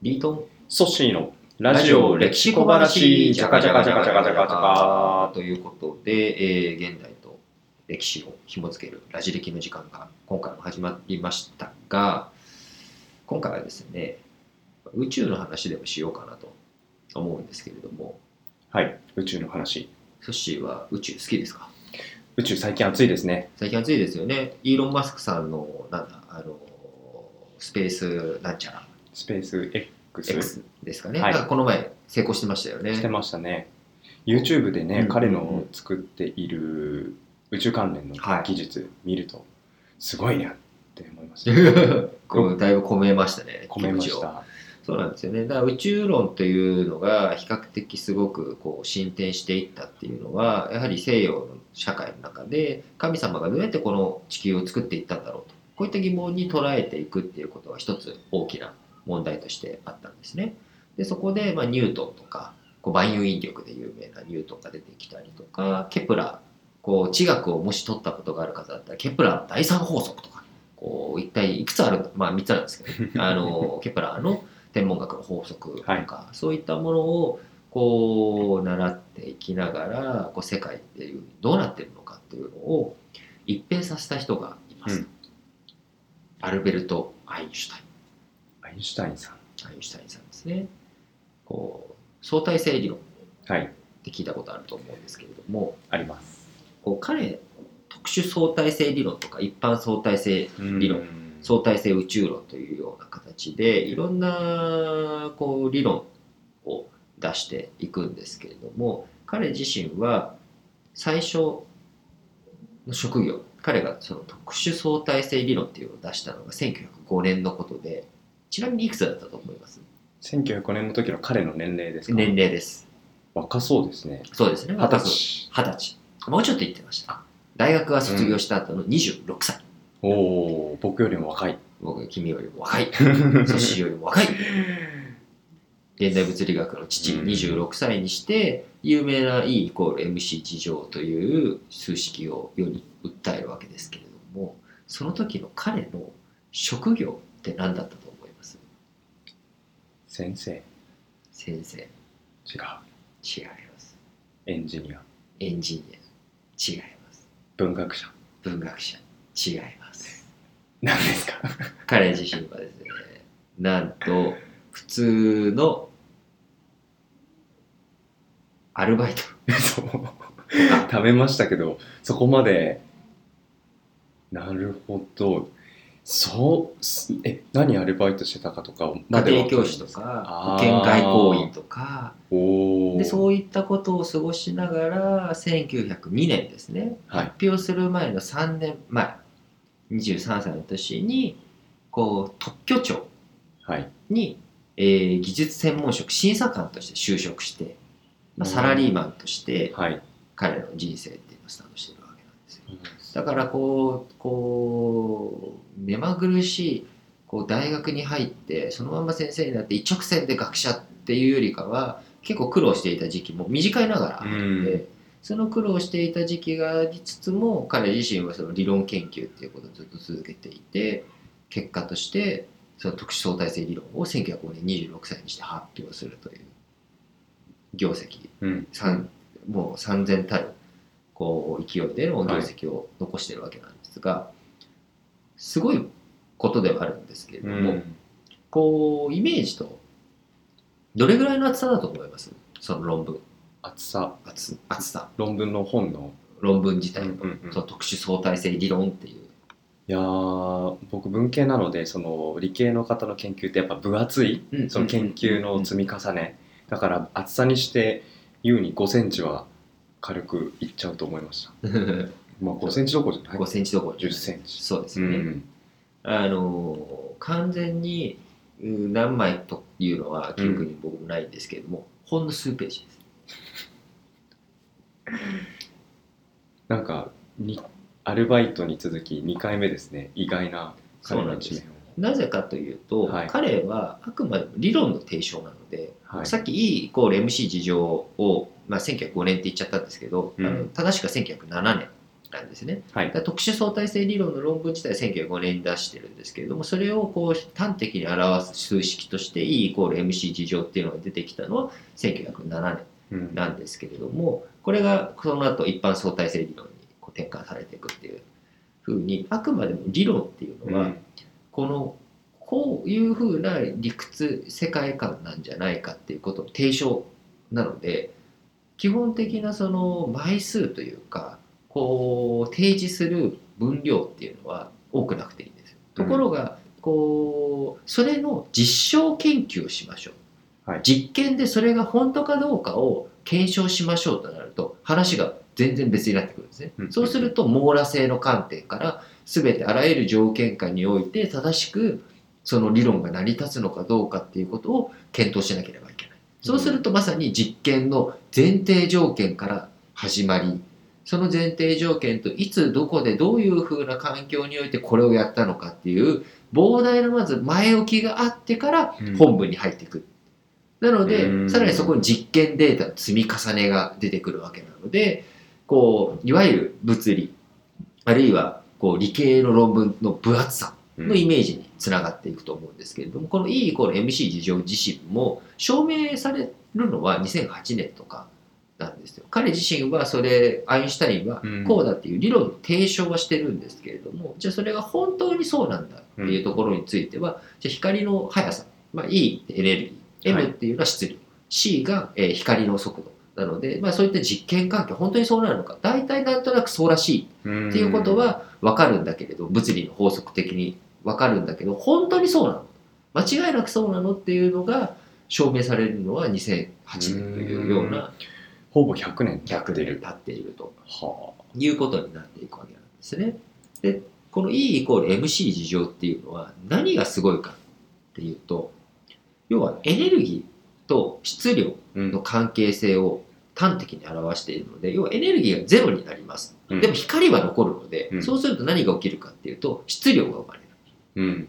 リート？ンソッシーのラジオ歴史小話、じゃかじゃかじゃかじゃかじゃかじゃか。ということで、えー現代と歴史を紐付けるラジ歴の時間が今回も始まりましたが、今回はですね、宇宙の話でもしようかなと思うんですけれども、はい、宇宙の話。ソッシーは宇宙好きですか宇宙最近暑いですね。最近暑いですよね。イーロン・マスクさんの、なんだ、あの、スペースなんちゃら、スペース X, X ですかね。はいこの前成功してましたよね。してましたね。YouTube でね、うん彼の作っている宇宙関連のはい技術見ると、すごいねって思いました。こうだいぶ込めましたね。込めました。そうなんですよね。だから宇宙論というのが比較的すごくこう進展していったっていうのは、やはり西洋の社会の中で神様がどうやってこの地球を作っていったんだろうと。こういった疑問に捉えていくっていうことが一つ大きな問題としてあったんですね。で、そこで、まあ、ニュートンとか、こう万有引力で有名なニュートンが出てきたりとか、ケプラー、こう地学をもし取ったことがある方だったら、ケプラーの第三法則とか、こう一体いくつあるのまあ3つあるんですけど、あの、ケプラーの天文学の法則とか、そういったものをこう習っていきながらこう世界っていうどうなってるのかっていうのを一変させた人がいます、うん。アルベルト・アインシュタイアインシュタインさん。ンアインシュタインさんですねこう相対性理論っはい、て聞いたことあると思うんですけれどもあります。こう彼特殊相対性理論とか一般相対性理論うん相対性宇宙論というような形でいろんなこう理論を出していくんですけれども彼自身は最初の職業彼がその特殊相対性理論っていうのを出したのが1905年のことでちなみにいくつだったと思います？1905年の時の彼の年齢ですか？年齢です。若そうですね。そうですね。二十歳。二十歳。もうちょっと言ってました。大学が卒業した後の26歳、おお、僕よりも若い。僕君よりも若い。そしよりも若い。現代物理学の父うん。26歳にして有名な E イコール MC 乗という数式を世に訴えるわけですけれどもその時の彼の職業って何だったと思先生。先生違い違う。ますエンジニア。エンジニア違います文学者。文学者違います何ですか？彼自身はですねなんと普通のアルバイトそう。食べましたけど、そこまで、なるほど。そうす、え、何アルバイトしてたかとか家は庭教師とか保健外交員とか。でそういったことを過ごしながら1902年ですね、はい。発表する前の3年前。23歳の年にこう特許庁はい。に、えー技術専門職審査官として就職して、まあ、サラリーマンとしてはい。彼の人生っていうのをスタートしてるわけなんですよだからこうこう目まぐるしいこう大学に入ってそのまま先生になって一直線で学者っていうよりかは結構苦労していた時期も短いながらあって、うんその苦労していた時期がありつつも彼自身はその理論研究っていうことをずっと続けていて結果としてその特殊相対性理論を1905年26歳にして発表するという業績うん。三もう三千たるこう勢いでの業績を残しているわけなんですが、すごいことではあるんですけれども、うん。こうイメージとどれぐらいの厚さだと思います？その論文。厚さ。厚厚さ。論文の本の。論文自体の,、その特殊相対性理論っていう。いやー僕文系なのでその理系の方の研究ってやっぱ分厚い。その研究の積み重ね。だから厚さにして優に5センチは軽くいっちゃうと思いました。まあ5センチどころじゃない。5センチどころじゃ10ない。センチ。そうですよね、うん。あの完全にうん何枚というのは記憶に僕もないんですけれども、ほんの数ページです。なんかにアルバイトに続き2回目ですね。意外な彼の一面を。なぜかというと、はい。彼はあくまでも理論の提唱なので、はい。さっき E イコール MC 事情を、まあ、1905年って言っちゃったんですけど、うん。あの正しくは1907年なんですね。はい。特殊相対性理論の論文自体は1905年に出してるんですけれどもそれをこう端的に表す数式として E イコール MC 事乗っていうのが出てきたのは1907年うんなんですけれどもこれがその後一般相対性理論にこう転換されていくっていうふうにあくまでも理論っていうのは、このこういうふうな理屈世界観なんじゃないかっていうことの提唱なので基本的なその枚数というかこう提示する分量っていうのは多くなくていいんですよ。ところが、こうそれの実証研究をしましょう、はい実験でそれが本当かどうかを検証しましょうとなると話が全然別になってくるんですね。うんそうすると網羅性の観点から全てあらゆる条件下において正しくその理論が成り立つのかどうかっていうことを検討しなければ。そうするとまさに実験の前提条件から始まりその前提条件といつどこでどういうふうな環境においてこれをやったのかっていう膨大なまず前置きがあってからうん。本文に入ってく。る。なのでうん。さらにそこに実験データの積み重ねが出てくるわけなのでこういわゆる物理あるいはこう理系の論文の分厚さのイメージにつながっていくと思うんですけれども、この E イコール MC 事乗自身も証明されるのは2008年とかなんですよ。彼自身はそれ、アインシュタインはうんこうだっていう理論の提唱はしてるんですけれども、じゃあそれが本当にそうなんだっていうところについては、じゃあ光の速さ、まあ、E ってエネルギー、はい M っていうのは質量、C が、えー光の速度。なので、まあ、そういった実験環境、本当にそうなるのか、大体なんとなくそうらしいっっていうことは分かるんだけれど物理の法則的に分かるんだけど本当にそうなの。間違いなくそうなのっていうのが証明されるのは2008年というようなほぼ100年経100ってる。年経っているとはいうことになっていくわけなんですね。でこの E イコール MC 事乗っていうのは何がすごいかっていうと要はエネルギーと質量の関係性を端的に表しているので要はエネルギーがゼロになります。うん。でも光は残るので、うん。そうすると何が起きるかっていうと質量が生まれるうん。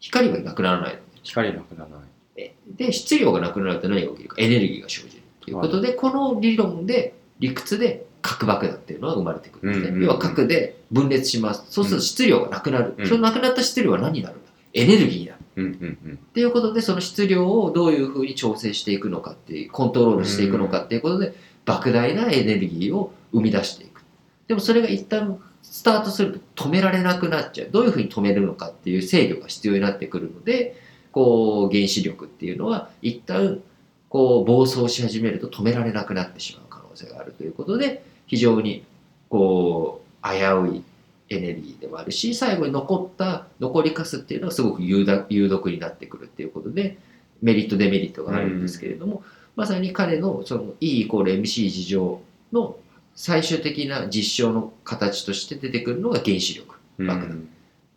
光はなくならない。の光なくならない。でで質量がなくなると何が起きるか。エネルギーが生じるということで、この理論で理屈で核爆弾っていうのは生まれてくるんですね、うんうんうん。要は核で分裂します。そうすると質量がなくなる、うん。そのなくなった質量は何になるんだ？エネルギーになる。うんうんうん。っていうことでその質量をどういうふうに調整していくのかっていうコントロールしていくのかっていうことで、莫大なエネルギーを生み出していく。でもそれが一旦スタートすると止められなくなっちゃう。どういうふうに止めるのかっていう制御が必要になってくるのでこう原子力っていうのは一旦こう暴走し始めると止められなくなってしまう可能性があるということで非常にこう危ういエネルギーでもあるし最後に残った残りかすっていうのはすごく有毒になってくるっていうことでメリットデメリットがあるんですけれども、まさに彼のその E イコール MC 事乗の最終的な実証の形として出てくるのが原子力うん爆弾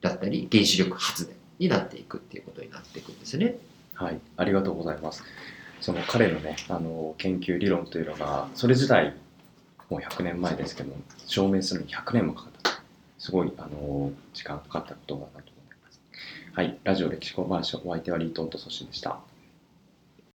だったり原子力発電になっていくっていうことになっていくんですね。はい、ありがとうございます。その彼のね、あの研究理論というのが、それ自体、もう100年前ですけど、証明するのに100年もかかった。すごい、あの時間かかったことだなと思います。はい、ラジオ歴史小話、お相手はリートンとソシでした。